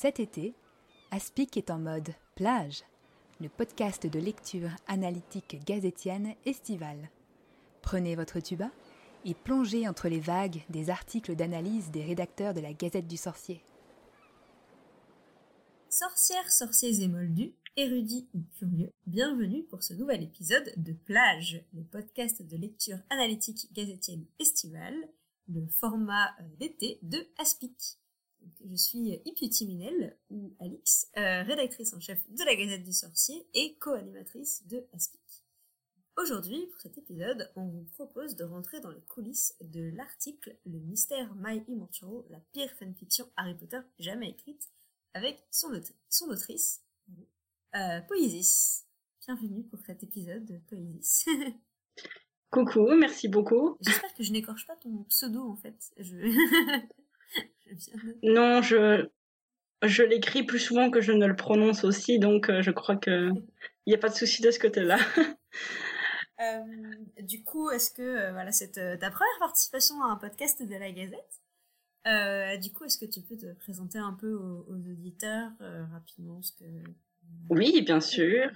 Cet été, Aspic est en mode plage, le podcast de lecture analytique gazétienne estivale. Prenez votre tuba et plongez entre les vagues des articles d'analyse des rédacteurs de la Gazette du Sorcier. Sorcières, sorciers et moldus, érudits ou curieux, bienvenue pour ce nouvel épisode de Plage, le podcast de lecture analytique gazétienne estivale, le format euh, d'été de Aspic. Je suis Iputi Minel, ou Alix, euh, rédactrice en chef de la Gazette du Sorcier et co-animatrice de Aspic. Aujourd'hui, pour cet épisode, on vous propose de rentrer dans les coulisses de l'article Le mystère My Immortal, la pire fanfiction Harry Potter jamais écrite, avec son, son autrice, euh, Poésis. Bienvenue pour cet épisode de Poésis. Coucou, merci beaucoup. J'espère que je n'écorche pas ton pseudo en fait. Je... Non, je, je l'écris plus souvent que je ne le prononce aussi, donc euh, je crois que il n'y a pas de souci de ce côté-là. Euh, du coup, est-ce que euh, voilà, c'est ta première participation à un podcast de la Gazette Du coup, est-ce que tu peux te présenter un peu aux, auditeurs rapidement ce que Oui, bien sûr.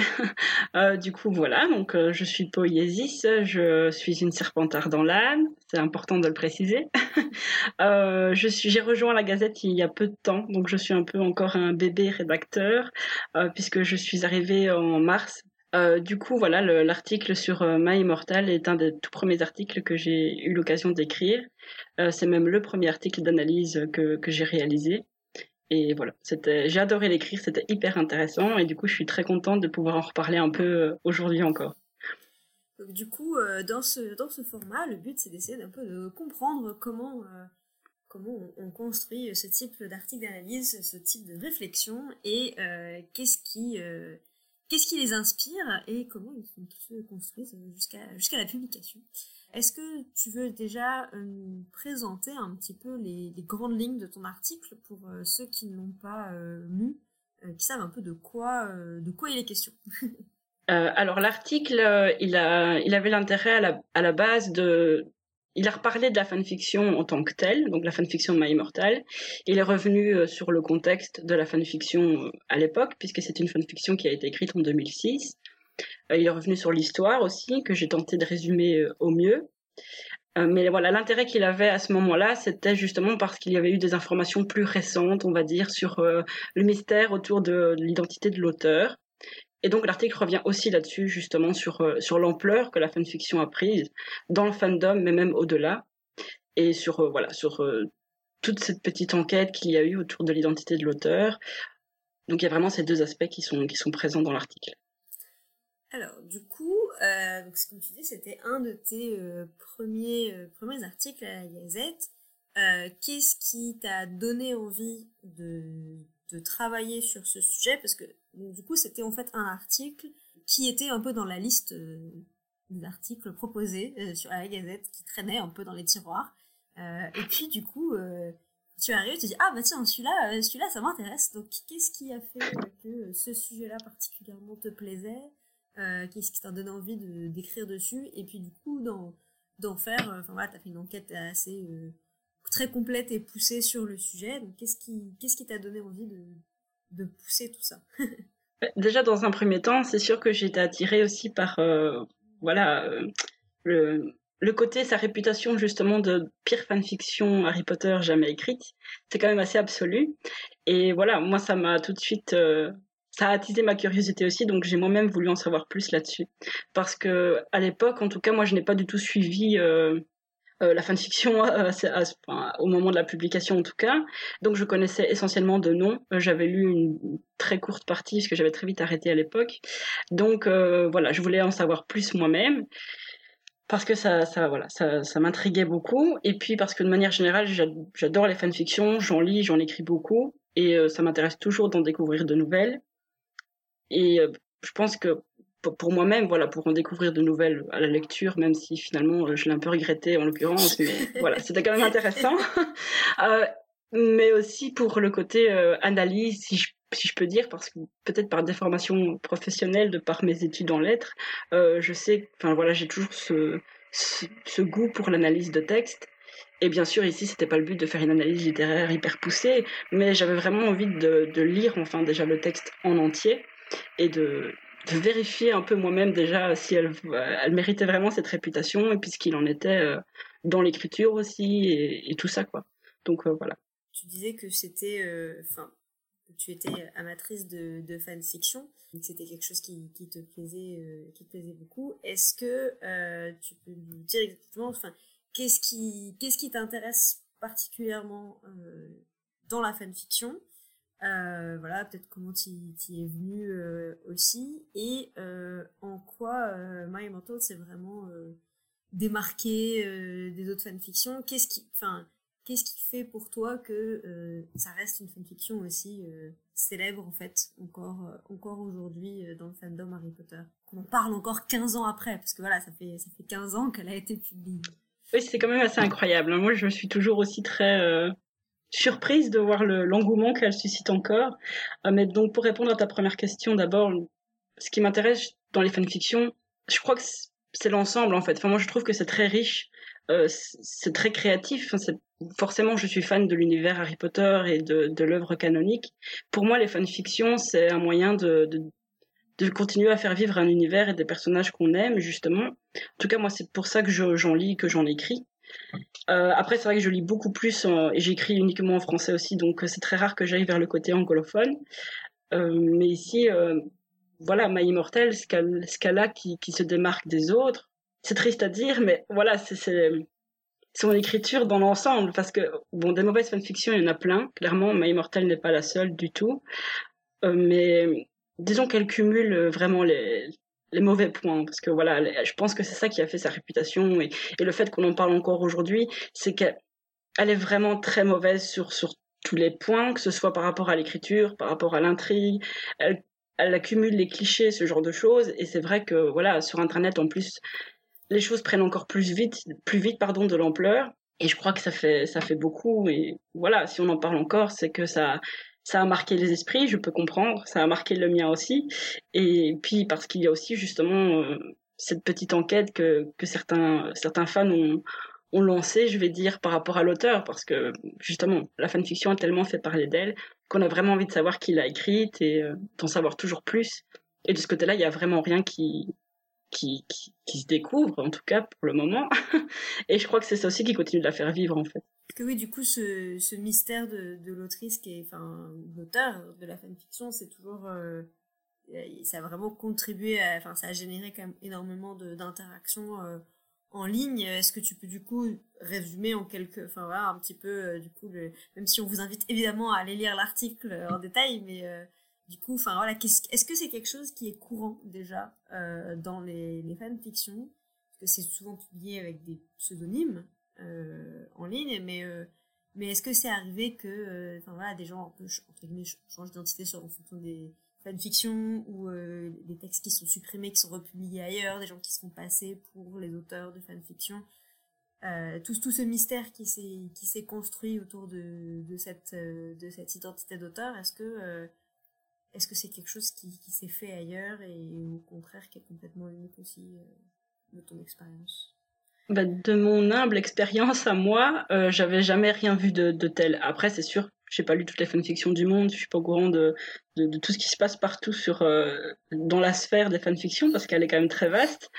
du coup, voilà, donc je suis Poiesis, je suis une serpentard dans l'âne, c'est important de le préciser. suis, j'ai rejoint la Gazette il y a peu de temps, donc je suis un peu encore un bébé rédacteur, puisque je suis arrivée en mars euh, du coup, voilà, l'article sur euh, My Immortal est un des tout premiers articles que j'ai eu l'occasion d'écrire. Euh, c'est même le premier article d'analyse que j'ai réalisé. Et voilà, j'ai adoré l'écrire, c'était hyper intéressant et du coup, je suis très contente de pouvoir en reparler un peu aujourd'hui encore. du coup, dans ce dans ce format, le but c'est d'essayer d'un peu de comprendre comment comment on, construit ce type d'article d'analyse, ce type de réflexion et qu'est-ce qui qu'est-ce qui les inspire et comment ils se construisent jusqu'à jusqu'à la publication. Est-ce que tu veux déjà euh, présenter un petit peu les, grandes lignes de ton article pour euh, ceux qui ne l'ont pas euh, lu, qui savent un peu de quoi, de quoi il est question? Alors l'article, il, il avait l'intérêt à la, à la base de, il a reparlé de la fanfiction en tant que telle, donc la fanfiction de My Immortal. Il est revenu sur le contexte de la fanfiction à l'époque, puisque c'est une fanfiction qui a été écrite en 2006. Euh, il est revenu sur l'histoire aussi, que j'ai tenté de résumer au mieux. Mais voilà, l'intérêt qu'il avait à ce moment-là, c'était justement parce qu'il y avait eu des informations plus récentes, on va dire, sur le mystère autour de l'identité de l'auteur. Et donc l'article revient aussi là-dessus, justement, sur, euh, sur l'ampleur que la fanfiction a prise dans le fandom, mais même au-delà, et sur, euh, voilà, sur euh, toute cette petite enquête qu'il y a eu autour de l'identité de l'auteur. Donc il y a vraiment ces deux aspects qui sont, qui sont présents dans l'article. Alors, du coup, euh, donc, comme tu dis, c'était un de tes premiers, premiers articles à la Gazette. Qu'est-ce qui t'a donné envie de, de travailler sur ce sujet? Parce que du coup, c'était en fait un article qui était un peu dans la liste euh, des articles proposés euh, sur la Gazette, qui traînait un peu dans les tiroirs. Euh, et puis, du coup, tu arrives, tu dis ah bah tiens celui-là, celui-là ça m'intéresse. Donc, qu'est-ce qui a fait que ce sujet-là particulièrement te plaisait? Qu'est-ce qui t'a donné envie de d'écrire dessus Et puis, du coup, d'en faire. Enfin voilà, t'as fait une enquête assez très complète et poussée sur le sujet. Donc, qu'est-ce qui qu'est-ce qui t'a donné envie de pousser tout ça? Bah, Déjà, dans un premier temps, c'est sûr que été attirée aussi par euh, voilà, euh, le, côté, sa réputation justement de pire fanfiction Harry Potter jamais écrite. C'est quand même assez absolu. Et voilà, moi, ça m'a tout de suite... Euh, ça a attisé ma curiosité aussi, donc j'ai moi-même voulu en savoir plus là-dessus. Parce que à l'époque, en tout cas, moi, je n'ai pas du tout suivi euh, la fanfiction euh, au moment de la publication en tout cas. Donc je connaissais essentiellement de noms. Euh, j'avais lu une très courte partie parce que j'avais très vite arrêté à l'époque. Donc voilà, je voulais en savoir plus moi-même parce que ça, ça, voilà, ça m'intriguait beaucoup. Et puis parce que de manière générale, j'adore les fanfictions, j'en lis, j'en écris beaucoup, et ça m'intéresse toujours d'en découvrir de nouvelles. Et je pense que pour, moi-même, voilà, pour en découvrir de nouvelles à la lecture, même si finalement euh, je l'ai un peu regretté en l'occurrence, mais voilà, c'était quand même intéressant. euh, mais aussi pour le côté euh, analyse, si je, si je peux dire, parce que peut-être par déformation professionnelle, de par mes études en lettres, euh, je sais, enfin voilà, j'ai toujours ce, ce, ce, goût pour l'analyse de texte. Et bien sûr, ici, c'était pas le but de faire une analyse littéraire hyper poussée, mais j'avais vraiment envie de, de, lire, enfin, déjà le texte en entier et de, vérifier un peu moi-même déjà si elle, elle méritait vraiment cette réputation et puis ce qu'il en était euh, dans l'écriture aussi et, tout ça, quoi. Donc euh, voilà. Tu disais que c'était, euh, enfin, que tu étais amatrice de, fanfiction, que c'était quelque chose qui, qui te plaisait, qui plaisait beaucoup. Est-ce que tu peux nous dire exactement, enfin, qu'est-ce qui qu'est-ce qui t'intéresse particulièrement euh, dans la fanfiction? Euh, voilà peut-être comment tu y es venu euh, aussi et euh, en quoi euh, My Immortal c'est vraiment euh, démarqué des autres fanfictions qu'est-ce qui enfin qu'est-ce qui fait pour toi que ça reste une fanfiction aussi célèbre en fait encore encore aujourd'hui dans le fandom Harry Potter? Qu'on en parle encore 15 ans après parce que voilà ça fait ça fait 15 ans qu'elle a été publiée oui, c'est quand même assez incroyable. Hein. Moi, je suis toujours aussi très surprise de voir l'engouement qu'elle suscite encore. Euh, mais donc, pour répondre à ta première question, d'abord, ce qui m'intéresse dans les fanfictions, je crois que c'est l'ensemble, en fait. Enfin, moi, je trouve que c'est très riche, euh, c'est très créatif. Forcément, je suis fan de l'univers Harry Potter et de, de l'œuvre canonique. Pour moi, les fanfictions, c'est un moyen de, de de continuer à faire vivre un univers et des personnages qu'on aime, justement. En tout cas, moi, c'est pour ça que j'en lis, que j'en écris. Euh, après, c'est vrai que je lis beaucoup plus et j'écris uniquement en français aussi, donc euh, c'est très rare que j'aille vers le côté anglophone. Euh, mais ici, voilà, My Immortal, ce qu'elle a qui, se démarque des autres, c'est triste à dire, mais voilà, c'est son écriture dans l'ensemble, parce que, bon, des mauvaises fanfictions, il y en a plein. Clairement, My n'est pas la seule du tout. Mais disons qu'elle cumule vraiment les, les mauvais points parce que voilà je pense que c'est ça qui a fait sa réputation et, le fait qu'on en parle encore aujourd'hui c'est qu'elle est vraiment très mauvaise sur sur tous les points que ce soit par rapport à l'écriture par rapport à l'intrigue. Elle, elle accumule les clichés ce genre de choses et c'est vrai que voilà sur internet en plus les choses prennent encore plus vite plus vite pardon de l'ampleur. Et je crois que ça fait ça fait beaucoup et voilà si on en parle encore c'est que ça ça a marqué les esprits, je peux comprendre, ça a marqué le mien aussi. Et puis parce qu'il y a aussi justement euh, cette petite enquête que, que certains, certains fans ont, ont lancée, je vais dire, par rapport à l'auteur, parce que justement, la fanfiction a tellement fait parler d'elle qu'on a vraiment envie de savoir qui l'a écrite et euh, d'en savoir toujours plus. Et de ce côté-là, il n'y a vraiment rien qui, qui, qui, qui, se découvre, en tout cas pour le moment. et je crois que c'est ça aussi qui continue de la faire vivre, en fait. Que oui, du coup, ce, ce mystère de, de l'autrice, qui est, enfin, l'auteur de la fanfiction, c'est toujours, euh, ça a vraiment contribué, enfin, ça a généré quand même énormément d'interactions euh, en ligne. Est-ce que tu peux du coup résumer en quelques, enfin voilà, un petit peu, euh, du coup, même si on vous invite évidemment à aller lire l'article en détail, mais du coup, enfin voilà, est-ce que c'est quelque chose qui est courant déjà euh, dans les, fanfictions? Parce que c'est souvent publié avec des pseudonymes euh, en ligne, mais euh, mais est-ce que c'est arrivé que, enfin voilà, des gens un peu changent d'identité en des fanfictions ou des textes qui sont supprimés, qui sont republiés ailleurs, des gens qui se font passer pour les auteurs de fanfiction? Euh, tout, tout ce mystère qui s'est construit autour de cette de cette identité d'auteur, est-ce que est-ce que c'est quelque chose qui, qui s'est fait ailleurs et au contraire qui est complètement unique aussi euh, de ton expérience? Bah, De mon humble expérience à moi, euh, j'avais jamais rien vu de, de tel. Après, c'est sûr j'ai pas lu toutes les fanfictions du monde, je suis pas au courant de, tout ce qui se passe partout euh, dans la sphère des fanfictions parce qu'elle est quand même très vaste.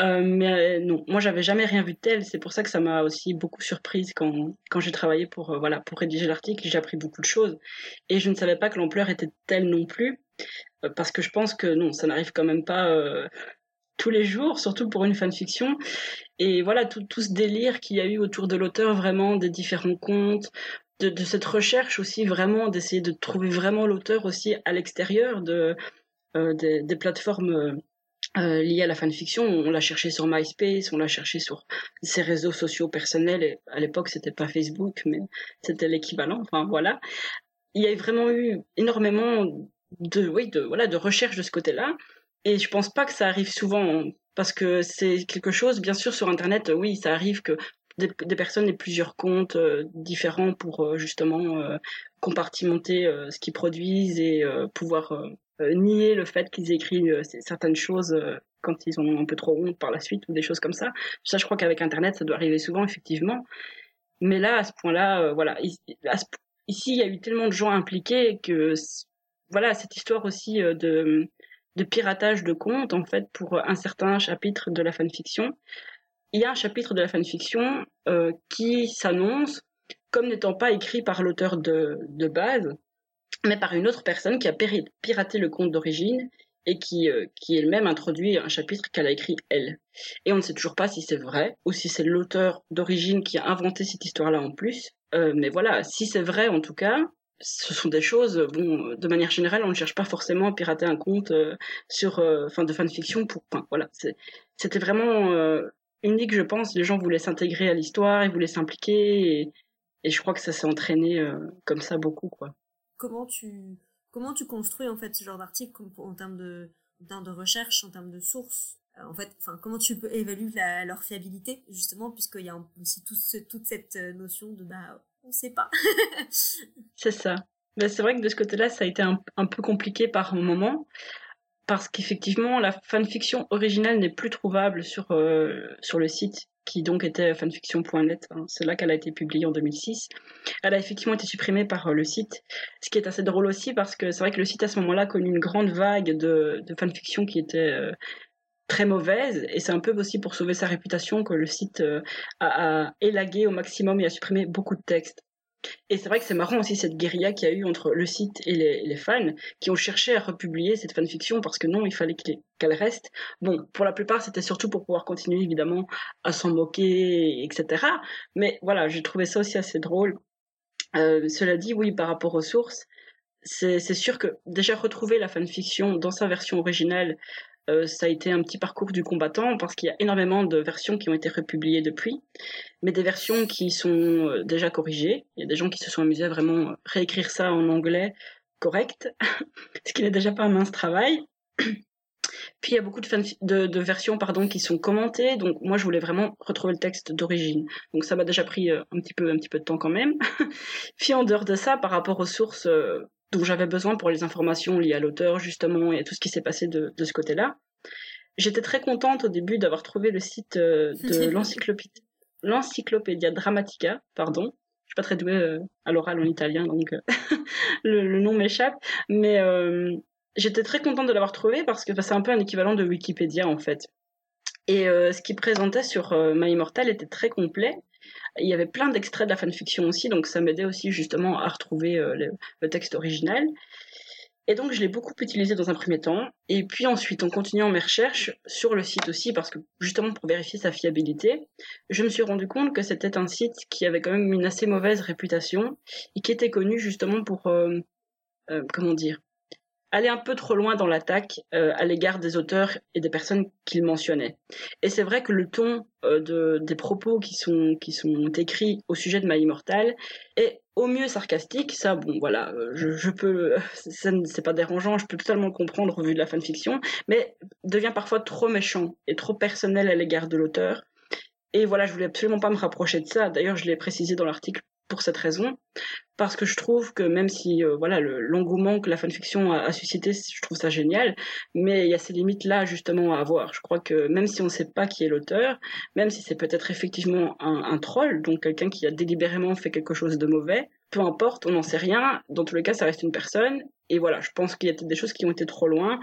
Euh, mais euh, non, moi j'avais jamais rien vu de tel. C'est pour ça que ça m'a aussi beaucoup surprise quand j'ai travaillé pour rédiger l'article. J'ai appris beaucoup de choses et je ne savais pas que l'ampleur était telle non plus parce que je pense que non, ça n'arrive quand même pas tous les jours, surtout pour une fanfiction. Et voilà, tout, tout ce délire qu'il y a eu autour de l'auteur, vraiment des différents contes, de, cette recherche aussi vraiment d'essayer de trouver vraiment l'auteur aussi à l'extérieur de euh, des, plateformes euh, liées à la fanfiction. On l'a cherché sur MySpace, on l'a cherché sur ses réseaux sociaux personnels. Et à l'époque, c'était pas Facebook, mais c'était l'équivalent. Enfin voilà, il y a vraiment eu énormément de oui de voilà de recherche de ce côté-là. Et je pense pas que ça arrive souvent parce que c'est quelque chose, bien sûr, sur Internet, oui, ça arrive que des, personnes aient plusieurs comptes euh, différents pour euh, justement euh, compartimenter ce qu'ils produisent et pouvoir nier le fait qu'ils écrivent certaines choses quand ils ont un peu trop honte par la suite ou des choses comme ça. Ça, je crois qu'avec Internet, ça doit arriver souvent, effectivement. Mais là, à ce point-là, voilà, ici, il y a eu tellement de gens impliqués que, voilà, cette histoire aussi de, de piratage de comptes, en fait, pour un certain chapitre de la fanfiction. Il y a un chapitre de la fanfiction qui s'annonce comme n'étant pas écrit par l'auteur de, base, mais par une autre personne qui a piraté le compte d'origine et qui, euh, qui elle-même introduit un chapitre qu'elle a écrit elle. Et on ne sait toujours pas si c'est vrai ou si c'est l'auteur d'origine qui a inventé cette histoire-là en plus. Euh, mais voilà, si c'est vrai en tout cas, ce sont des choses, bon, de manière générale, on ne cherche pas forcément à pirater un compte euh, sur, fin de fanfiction pour, enfin, voilà, c'était vraiment unique, je pense. Les gens voulaient s'intégrer à l'histoire, ils voulaient s'impliquer, et, et, je crois que ça s'est entraîné comme ça beaucoup, quoi. Comment tu, comment tu construis en fait ce genre d'article en termes de, de recherche, en termes de sources? Euh, en fait, enfin, comment tu peux évaluer leur fiabilité justement, puisqu'il y a aussi toute cette euh, notion de bah, on sait pas. c'est ça. Mais c'est vrai que de ce côté-là, ça a été un, peu compliqué par moment, parce qu'effectivement, la fanfiction originale n'est plus trouvable sur, euh, sur le site qui donc était fanfiction.net. Hein. C'est là qu'elle a été publiée en 2006. Elle a effectivement été supprimée par euh, le site, ce qui est assez drôle aussi parce que c'est vrai que le site à ce moment-là a connu une grande vague de, de fanfiction qui était euh, très mauvaise et c'est un peu aussi pour sauver sa réputation que le site a élagué au maximum et a supprimé beaucoup de textes. Et c'est vrai que c'est marrant aussi cette guérilla qu'il y a eu entre le site et les, fans qui ont cherché à republier cette fanfiction parce que non, il fallait qu'elle reste. Bon, pour la plupart, c'était surtout pour pouvoir continuer évidemment à s'en moquer, etc. Mais voilà, j'ai trouvé ça aussi assez drôle. Euh, cela dit, oui, par rapport aux sources, c'est sûr que déjà retrouver la fanfiction dans sa version originale, euh, ça a été un petit parcours du combattant parce qu'il y a énormément de versions qui ont été republiées depuis, mais des versions qui sont euh, déjà corrigées. Il y a des gens qui se sont amusés à vraiment réécrire ça en anglais correct, ce qui n'est déjà pas un mince travail. Puis il y a beaucoup de, versions pardon, qui sont commentées, donc moi je voulais vraiment retrouver le texte d'origine. Donc ça m'a déjà pris euh, un petit peu un petit peu de temps quand même. Puis en dehors de ça, par rapport aux sources dont j'avais besoin pour les informations liées à l'auteur justement et tout ce qui s'est passé de, de ce côté-là. J'étais très contente au début d'avoir trouvé le site euh, de l'encyclopédie, l'encyclopédia dramatica, pardon. Je suis pas très douée euh, à l'oral en italien, donc euh, le, le, nom m'échappe. Mais j'étais très contente de l'avoir trouvé parce que bah, c'est un peu un équivalent de Wikipédia en fait. Et ce qu'il présentait sur My Immortal était très complet. Il y avait plein d'extraits de la fanfiction aussi, donc ça m'aidait aussi justement à retrouver euh, le, texte original. Et donc je l'ai beaucoup utilisé dans un premier temps, et puis ensuite en continuant mes recherches sur le site aussi, parce que justement pour vérifier sa fiabilité, je me suis rendu compte que c'était un site qui avait quand même une assez mauvaise réputation, et qui était connu justement pour, euh, euh, comment dire, aller un peu trop loin dans l'attaque euh, à l'égard des auteurs et des personnes qu'il mentionnait. Et c'est vrai que le ton euh, de, des propos qui sont, écrits au sujet de Immortal est au mieux sarcastique, ça, bon, voilà, euh, je, je peux, c'est pas dérangeant, je peux totalement le comprendre au vu de la fanfiction, mais devient parfois trop méchant et trop personnel à l'égard de l'auteur. Et voilà, je voulais absolument pas me rapprocher de ça. D'ailleurs, je l'ai précisé dans l'article pour cette raison, parce que je trouve que même si euh, voilà l'engouement que la fanfiction a, suscité, je trouve ça génial, mais il y a ces limites là justement à avoir. Je crois que même si on ne sait pas qui est l'auteur, même si c'est peut-être effectivement un, un, troll, donc quelqu'un qui a délibérément fait quelque chose de mauvais, peu importe, on n'en sait rien. Dans tous les cas, ça reste une personne. Et voilà, je pense qu'il y a peut-être des choses qui ont été trop loin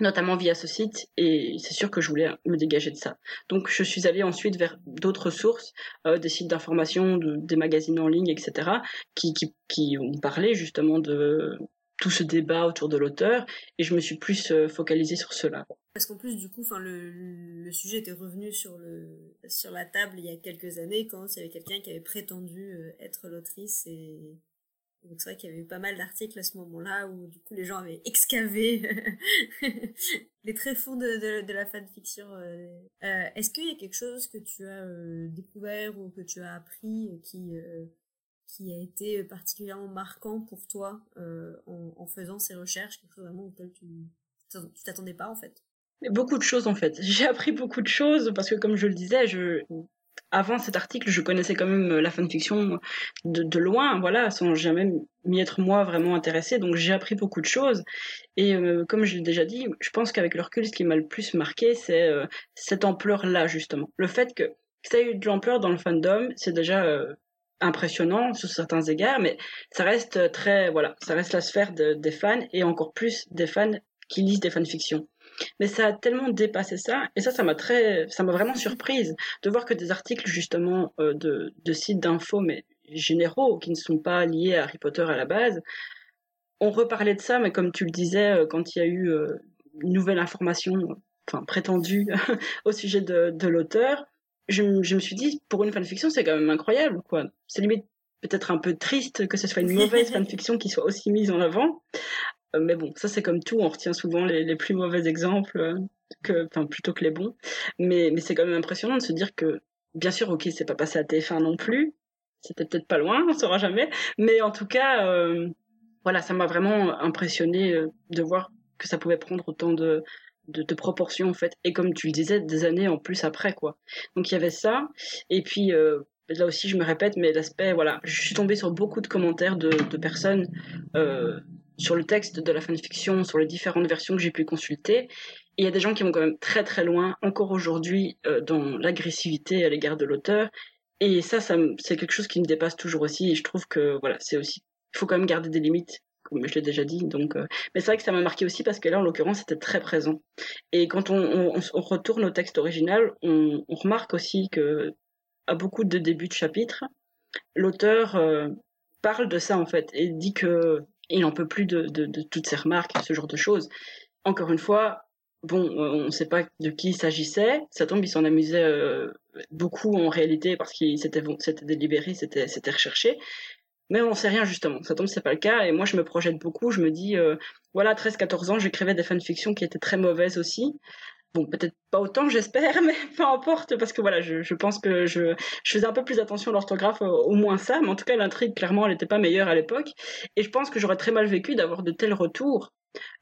notamment via ce site, et c'est sûr que je voulais me dégager de ça. Donc je suis allée ensuite vers d'autres sources, euh, des sites d'information, de, des magazines en ligne, etc., qui, qui, qui ont parlé justement de tout ce débat autour de l'auteur, et je me suis plus euh, focalisée sur cela. Parce qu'en plus, du coup, enfin, le, le sujet était revenu sur le sur la table il y a quelques années quand il y avait quelqu'un qui avait prétendu euh, être l'autrice et donc c'est vrai qu'il y avait eu pas mal d'articles à ce moment-là où du coup les gens avaient excavé les tréfonds de, de, la fanfiction. Euh, euh, Est-ce qu'il y a quelque chose que tu as euh, découvert ou que tu as appris qui qui a été particulièrement marquant pour toi en, en, faisant ces recherches, quelque chose vraiment auquel tu tu t'attendais pas en fait? Beaucoup de choses en fait. J'ai appris beaucoup de choses parce que comme je le disais, je avant cet article, je connaissais quand même euh, la fanfiction de, loin, voilà, sans jamais m'y être moi vraiment intéressée. Donc j'ai appris beaucoup de choses. Et euh, comme je l'ai déjà dit, je pense qu'avec le recul, ce qui m'a le plus marqué, c'est euh, cette ampleur-là justement. Le fait que ça ait eu de l'ampleur dans le fandom, c'est déjà impressionnant sous certains égards, mais ça reste très, voilà, ça reste la sphère des fans et encore plus des fans qui lisent des fanfictions. Mais ça a tellement dépassé ça, et ça, ça m'a très, ça m'a vraiment surprise de voir que des articles justement euh, de, de sites d'infos, mais généraux, qui ne sont pas liés à Harry Potter à la base, on reparlait de ça, mais comme tu le disais, euh, quand il y a eu euh, une nouvelle information, enfin prétendue, au sujet de, de l'auteur, je, je, me suis dit, pour une fanfiction, c'est quand même incroyable, quoi. C'est limite peut-être un peu triste que ce soit une mauvaise fanfiction qui soit aussi mise en avant. Euh, mais bon, ça c'est comme tout, on retient souvent les, les plus mauvais exemples, euh, que, enfin plutôt que les bons. Mais, mais c'est quand même impressionnant de se dire que, bien sûr, ok, c'est pas passé à TF1 non plus, c'était peut-être pas loin, on saura jamais. Mais en tout cas, euh, voilà, ça m'a vraiment impressionné de voir que ça pouvait prendre autant de, de, proportions en fait et comme tu le disais des années en plus après quoi donc il y avait ça et puis là aussi je me répète mais l'aspect voilà je suis tombée sur beaucoup de commentaires de, de personnes sur le texte de la fanfiction sur les différentes versions que j'ai pu consulter il y a des gens qui vont quand même très très loin encore aujourd'hui euh, dans l'agressivité à l'égard de l'auteur et ça, ça c'est quelque chose qui me dépasse toujours aussi et je trouve que voilà c'est aussi il faut quand même garder des limites comme je l'ai déjà dit. Donc, euh... mais c'est vrai que ça m'a marqué aussi parce que là, en l'occurrence, c'était très présent. Et quand on, on, on, retourne au texte original, on, on, remarque aussi que à beaucoup de débuts de chapitres, l'auteur euh, parle de ça en fait et dit que il n'en peut plus de, toutes ces remarques, ce genre de choses. Encore une fois, bon, on ne sait pas de qui il s'agissait. Ça tombe, il s'en amusait euh, beaucoup en réalité parce qu'il s'était délibéré, c'était recherché. Mais on sait rien justement. Ça tombe, c'est pas le cas. Et moi, je me projette beaucoup. Je me dis, euh, voilà, 13-14 ans, j'écrivais des fanfictions qui étaient très mauvaises aussi. Bon, peut-être pas autant, j'espère, mais peu importe, parce que voilà, je, pense que je, faisais un peu plus attention à l'orthographe, euh, au moins ça, mais en tout cas, l'intrigue, clairement, elle n'était pas meilleure à l'époque. Et je pense que j'aurais très mal vécu d'avoir de tels retours.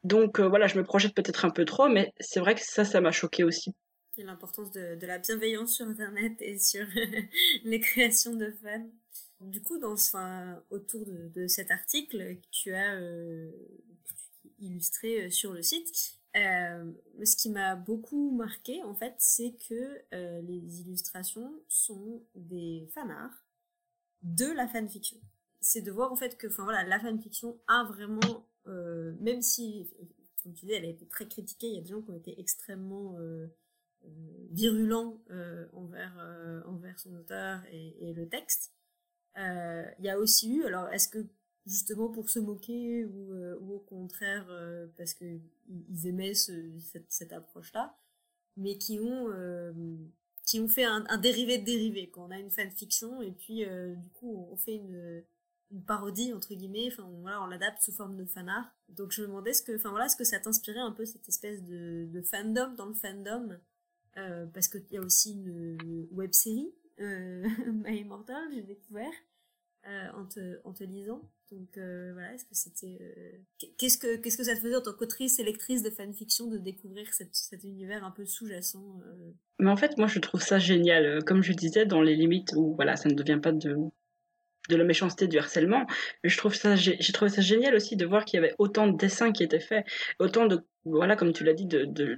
Donc euh, voilà, je me projette peut-être un peu trop, mais c'est vrai que ça, ça m'a choqué aussi. Et l'importance de, la bienveillance sur Internet et sur les créations de fans. Du coup, dans, enfin, autour de, cet article tu as euh, illustré sur le site, euh, ce qui m'a beaucoup marqué, en fait, c'est que euh, les illustrations sont des fanarts de la fanfiction. C'est de voir en fait que, voilà, la fanfiction a vraiment, euh, même si, comme tu dis, elle a été très critiquée, il y a des gens qui ont été extrêmement virulents envers envers son auteur et, le texte. Il y a aussi eu, alors est-ce que justement pour se moquer ou, euh, au contraire euh, parce que ils aimaient ce, cette, approche-là, mais qui ont qui ont fait un, dérivé de dérivé. Quand on a une fanfiction et puis du coup on fait une, parodie entre guillemets, enfin voilà, on l'adapte sous forme de fanart. Donc je me demandais ce que, enfin voilà, ce que ça t'inspirait un peu cette espèce de, de fandom dans le fandom, euh, parce qu'il y a aussi une web série euh, My Immortal, j'ai découvert euh, en, te, en te lisant. Donc euh, voilà, est-ce que c'était euh, qu'est-ce que qu'est-ce que ça te faisait en tant qu'autrice et lectrice de fanfiction de découvrir cet univers un peu sous-jacent? Mais en fait, moi je trouve ça génial. Comme je disais, dans les limites où voilà, ça ne devient pas de de la méchanceté du harcèlement mais je trouve ça j'ai trouvé ça génial aussi de voir qu'il y avait autant de dessins qui étaient faits autant de voilà comme tu l'as dit de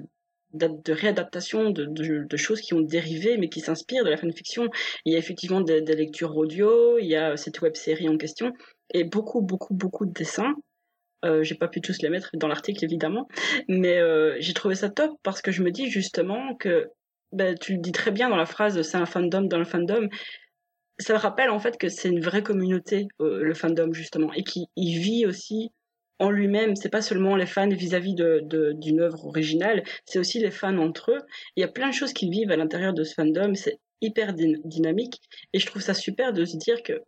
de réadaptation de, choses qui ont dérivé mais qui s'inspirent de la fanfiction. Il y a effectivement des, lectures audio, il y a cette web série en question et beaucoup beaucoup beaucoup de dessins. Euh, j'ai pas pu tous les mettre dans l'article évidemment, mais euh, j'ai trouvé ça top parce que je me dis justement que ben, tu le dis très bien dans la phrase c'est un fandom dans le fandom. Ça me rappelle en fait que c'est une vraie communauté euh, le fandom justement et qui y vit aussi en lui-même, c'est pas seulement les fans vis-à-vis d'une œuvre originale, c'est aussi les fans entre eux. Il y a plein de choses qu'ils vivent à l'intérieur de ce fandom, c'est hyper dynamique, et je trouve ça super de se dire que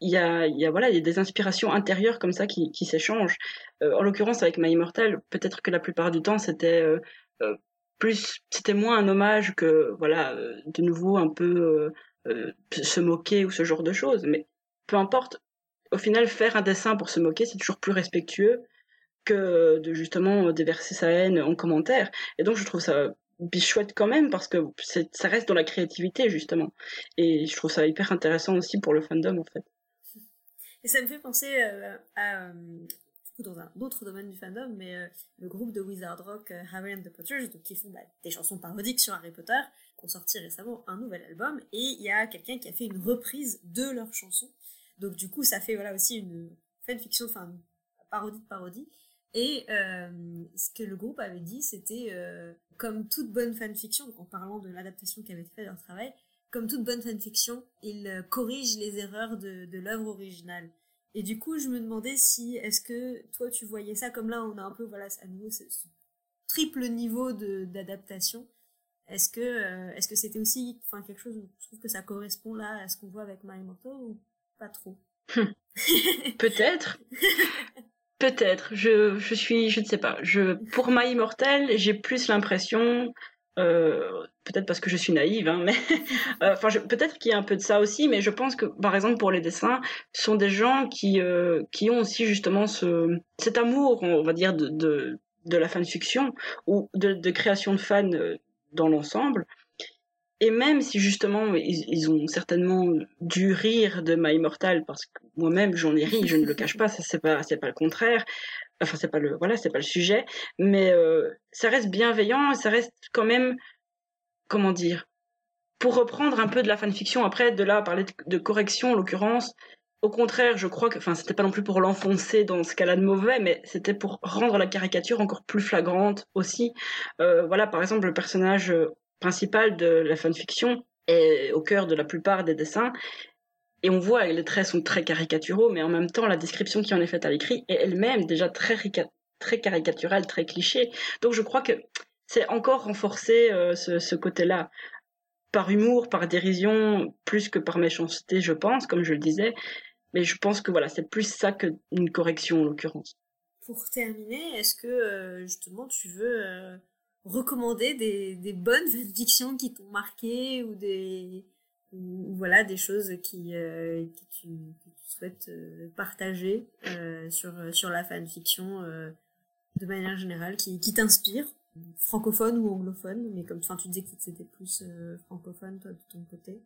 il y a, il y a voilà, il y a des inspirations intérieures comme ça qui, s'échangent. Euh, en l'occurrence avec My Immortal, peut-être que la plupart du temps c'était euh, euh, plus, c'était moins un hommage que voilà, de nouveau un peu se moquer ou ce genre de choses, mais peu importe, au final, faire un dessin pour se moquer, c'est toujours plus respectueux que de justement déverser sa haine en commentaire. Et donc, je trouve ça chouette quand même parce que ça reste dans la créativité justement. Et je trouve ça hyper intéressant aussi pour le fandom en fait. Et ça me fait penser euh, à, euh, dans un autre domaine du fandom, mais euh, le groupe de Wizard Rock, euh, Harry and the Potters, qui font bah, des chansons parodiques sur Harry Potter, ont sorti récemment un nouvel album et il y a quelqu'un qui a fait une reprise de leur chanson. Donc du coup, ça fait voilà aussi une fanfiction, enfin parodie de parodie. Et euh, ce que le groupe avait dit, c'était euh, comme toute bonne fanfiction, en parlant de l'adaptation qui avait été faite leur travail, comme toute bonne fanfiction, ils euh, corrigent les erreurs de, de l'œuvre originale. Et du coup, je me demandais si, est-ce que toi tu voyais ça comme là, on a un peu, voilà, à nouveau ce, triple niveau d'adaptation. Est-ce que euh, est-ce que c'était aussi enfin quelque chose où je trouve que ça correspond là à ce qu'on voit avec My Immortal ou pas trop Peut-être. Peut-être. Je, je suis je ne sais pas. Je pour My Immortal, j'ai plus l'impression euh, peut-être parce que je suis naïve, hein, mais euh, enfin peut-être qu'il y a un peu de ça aussi, mais je pense que par exemple pour les dessins, ce sont des gens qui euh, qui ont aussi justement ce cet amour, on va dire de de, de la fanfiction ou de, de création de fans dans l'ensemble. Et même si justement ils, ont certainement dû rire de My Immortal parce que moi-même j'en ai ri, je ne le cache pas, ça c'est pas c'est pas le contraire. Enfin c'est pas le voilà c'est pas le sujet, mais euh, ça reste bienveillant, ça reste quand même comment dire pour reprendre un peu de la fanfiction après de là parler de, correction en l'occurrence. Au contraire, je crois que, enfin, c'était pas non plus pour l'enfoncer dans ce cas-là de mauvais, mais c'était pour rendre la caricature encore plus flagrante aussi. Euh, voilà, par exemple, le personnage principal de la fanfiction est au cœur de la plupart des dessins. Et on voit, les traits sont très caricaturaux, mais en même temps, la description qui en est faite à l'écrit est elle-même déjà très, très caricaturale, très cliché. Donc je crois que c'est encore renforcé euh, ce, ce côté-là par humour, par dérision, plus que par méchanceté, je pense, comme je le disais. Mais je pense que voilà, c'est plus ça qu'une correction en l'occurrence. Pour terminer, est-ce que euh, justement tu veux euh, recommander des, des bonnes fanfictions qui t'ont marqué ou des ou, voilà des choses qui, euh, que, tu, que tu souhaites euh, partager euh, sur sur la fanfiction de manière générale qui, qui t'inspire francophone ou anglophone mais comme enfin tu disais que c'était plus francophone toi de ton côté.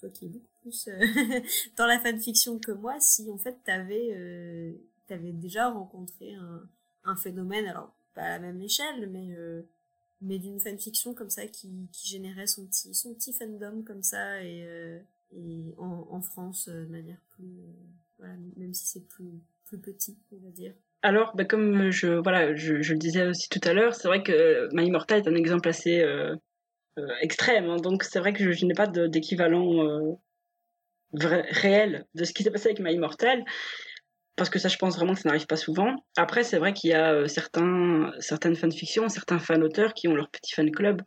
Toi qui es beaucoup plus dans la fanfiction que moi si en fait t'avais t'avais déjà rencontré un, un phénomène alors pas à la même échelle, mais euh, mais d'une fanfiction comme ça qui, qui générait son petit son petit fandom comme ça et euh, en, en France euh, manière plus même si c'est plus plus petit on va dire. Alors, bah, comme je voilà je, je le disais aussi tout à l'heure, c'est vrai que My Immortal est un exemple assez extrême, hein, donc c'est vrai que je, je n'ai pas d'équivalent réel de ce qui s'est passé avec My Immortal parce que ça, je pense vraiment que ça n'arrive pas souvent. Après, c'est vrai qu'il y a euh, certains, certaines fanfictions, certains fan-auteurs qui ont leur petit fan club.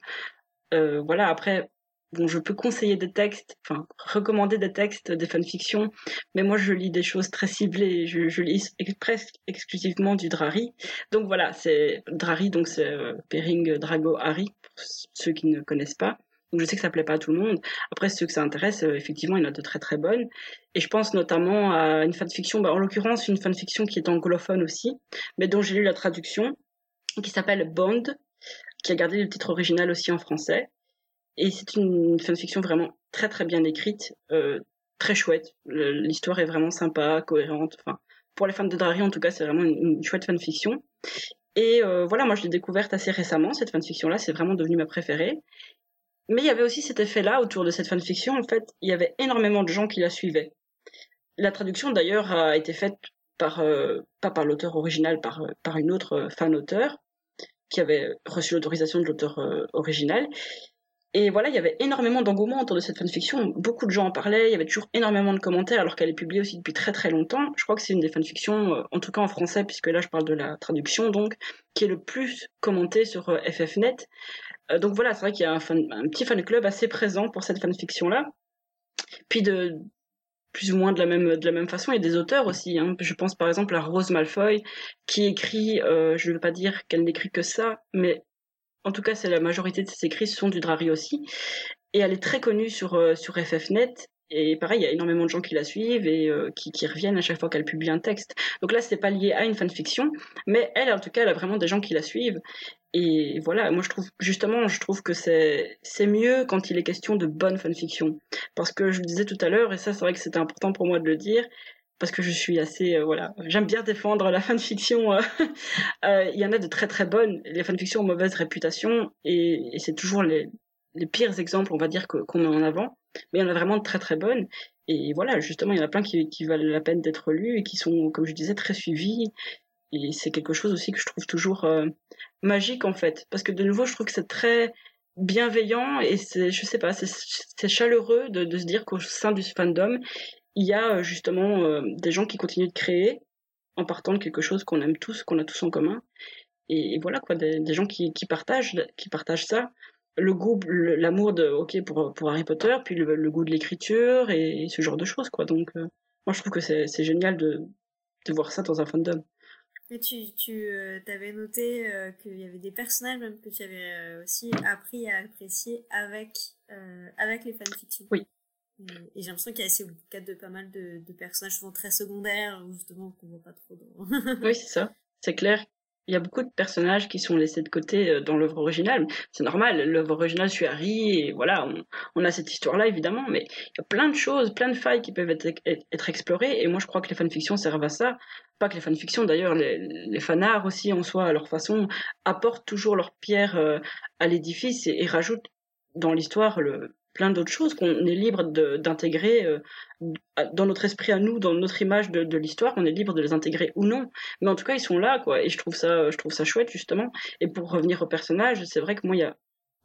Euh, voilà, après, bon, je peux conseiller des textes, enfin, recommander des textes, des fanfictions, mais moi, je lis des choses très ciblées. Je, je lis presque exclusivement du Drari. Donc voilà, c'est Drari, donc c'est euh, Pering Drago Harry, pour ceux qui ne connaissent pas. Donc je sais que ça plaît pas à tout le monde. Après, ceux que ça intéresse, euh, effectivement, il y en a de très très bonnes. Et je pense notamment à une fanfiction, bah, en l'occurrence une fanfiction qui est anglophone aussi, mais dont j'ai lu la traduction, qui s'appelle Bond, qui a gardé le titre original aussi en français. Et c'est une fanfiction vraiment très très bien écrite, euh, très chouette. L'histoire est vraiment sympa, cohérente. Enfin, pour les fans de Drari, en tout cas, c'est vraiment une, chouette fanfiction. Et euh, voilà, moi je l'ai découverte assez récemment, cette fanfiction-là, c'est vraiment devenu ma préférée. Mais il y avait aussi cet effet-là autour de cette fanfiction. En fait, il y avait énormément de gens qui la suivaient. La traduction, d'ailleurs, a été faite par, euh, pas par l'auteur original, par, euh, par une autre euh, fan-auteur qui avait reçu l'autorisation de l'auteur original. Et voilà, il y avait énormément d'engouement autour de cette fanfiction. Beaucoup de gens en parlaient, il y avait toujours énormément de commentaires, alors qu'elle est publiée aussi depuis très très longtemps. Je crois que c'est une des fanfictions, en tout cas en français, puisque là je parle de la traduction, donc, qui est le plus commentée sur FFnet. Euh, donc voilà, c'est vrai qu'il y a un, petit fan club assez présent pour cette fanfiction-là. Puis de plus ou moins de la même de la même façon, il y a des auteurs aussi. Hein. Je pense par exemple à Rose Malfoy, qui écrit, euh, je ne veux pas dire qu'elle n'écrit que ça, mais en tout cas, c'est la majorité de ses écrits sont du Drari aussi. Et elle est très connue sur euh, sur FFnet. Et pareil, il y a énormément de gens qui la suivent et qui, qui, reviennent à chaque fois qu'elle publie un texte. Donc là, c'est pas lié à une fanfiction, mais elle, en tout cas, elle a vraiment des gens qui la suivent. Et voilà, moi je trouve justement, je trouve que c'est c'est mieux quand il est question de bonne fanfiction, parce que je le disais tout à l'heure, et ça c'est vrai que c'était important pour moi de le dire, parce que je suis assez euh, voilà, j'aime bien défendre la fanfiction. Euh, euh, il y en a de très très bonnes, les fanfictions ont mauvaise réputation, et, c'est toujours les les pires exemples, on va dire, qu'on met en avant. Mais il y en a vraiment de très très bonnes. Et voilà, justement, il y en a plein qui, qui valent la peine d'être lus et qui sont, comme je disais, très suivis. Et c'est quelque chose aussi que je trouve toujours euh, magique, en fait. Parce que de nouveau, je trouve que c'est très bienveillant et c'est, je sais pas, c'est chaleureux de, se dire qu'au sein du fandom, il y a euh, justement euh, des gens qui continuent de créer en partant de quelque chose qu'on aime tous, qu'on a tous en commun. Et, voilà quoi, des, gens qui, partagent, qui partagent ça, le goût, l'amour de, ok pour pour Harry Potter, puis le, goût de l'écriture et, ce genre de choses quoi. Donc moi je trouve que c'est génial de de voir ça dans un fandom. Et tu, tu avais noté qu'il y avait des personnages même que tu avais aussi appris à apprécier avec, avec les fanfictions. Oui. Et, j'ai l'impression qu'il y a assez le de pas mal de, de, personnages souvent très secondaires, justement, qu'on voit pas trop dans... oui, c'est ça. C'est clair. Il y a beaucoup de personnages qui sont laissés de côté euh, dans l'œuvre originale. C'est normal, l'œuvre originale suit Harry, et voilà, on, a cette histoire-là, évidemment, mais il y a plein de choses, plein de failles qui peuvent être, être explorées, et moi je crois que les fanfictions servent à ça. Pas que les fanfictions, d'ailleurs, les, les fanarts aussi, en soi, à leur façon, apportent toujours leur pierre euh, à l'édifice et, et rajoutent dans l'histoire le, plein d'autres choses qu'on est libre d'intégrer euh, dans notre esprit à nous, dans notre image de, de l'histoire, on est libre de les intégrer ou non. Mais en tout cas, ils sont là, quoi. Et je trouve ça, je trouve ça chouette justement. Et pour revenir aux personnages, c'est vrai que moi, il y a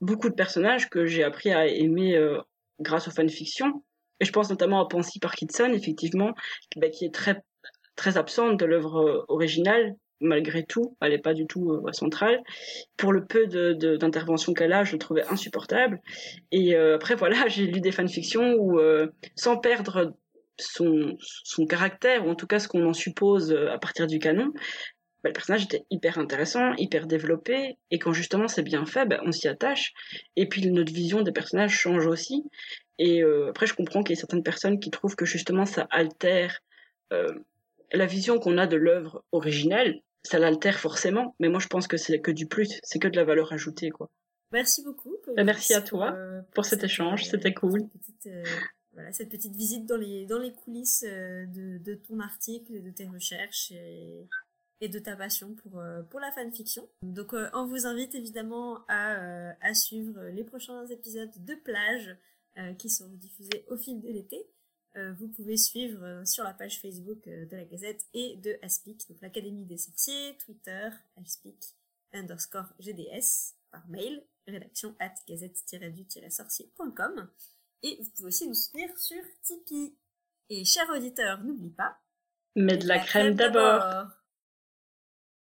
beaucoup de personnages que j'ai appris à aimer euh, grâce aux fanfictions. Et je pense notamment à Pansy Parkinson, effectivement, bah, qui est très très absente de l'œuvre euh, originale, malgré tout, elle n'est pas du tout euh, centrale. Pour le peu d'intervention de, qu'elle a, je le trouvais insupportable. Et euh, après, voilà, j'ai lu des fanfictions où, euh, sans perdre son, son caractère, ou en tout cas ce qu'on en suppose à partir du canon, bah, le personnage était hyper intéressant, hyper développé, et quand justement c'est bien fait, bah, on s'y attache. Et puis notre vision des personnages change aussi. Et après, je comprends qu'il y a certaines personnes qui trouvent que justement ça altère la vision qu'on a de l'œuvre originelle, ça l'altère forcément, mais moi je pense que c'est que du plus, c'est que de la valeur ajoutée quoi. Merci beaucoup. Bah, merci à toi euh, pour, cet échange, euh, c'était cool. Cette petite, euh, voilà, cette petite visite dans les, dans les coulisses de, de ton article, de tes recherches et, et de ta passion pour, pour la fanfiction. Donc on vous invite évidemment à, à suivre les prochains épisodes de plage qui seront diffusés au fil de l'été. Euh, vous pouvez suivre euh, sur la page Facebook euh, de la Gazette et de Aspic, donc l'Académie des sorciers, Twitter, Aspic underscore GDS, par mail, rédaction at gazette-du-sorcier.com. Et vous pouvez aussi nous soutenir sur Tipeee. Et chers auditeurs, n'oubliez pas. Mais de la, crème, d'abord.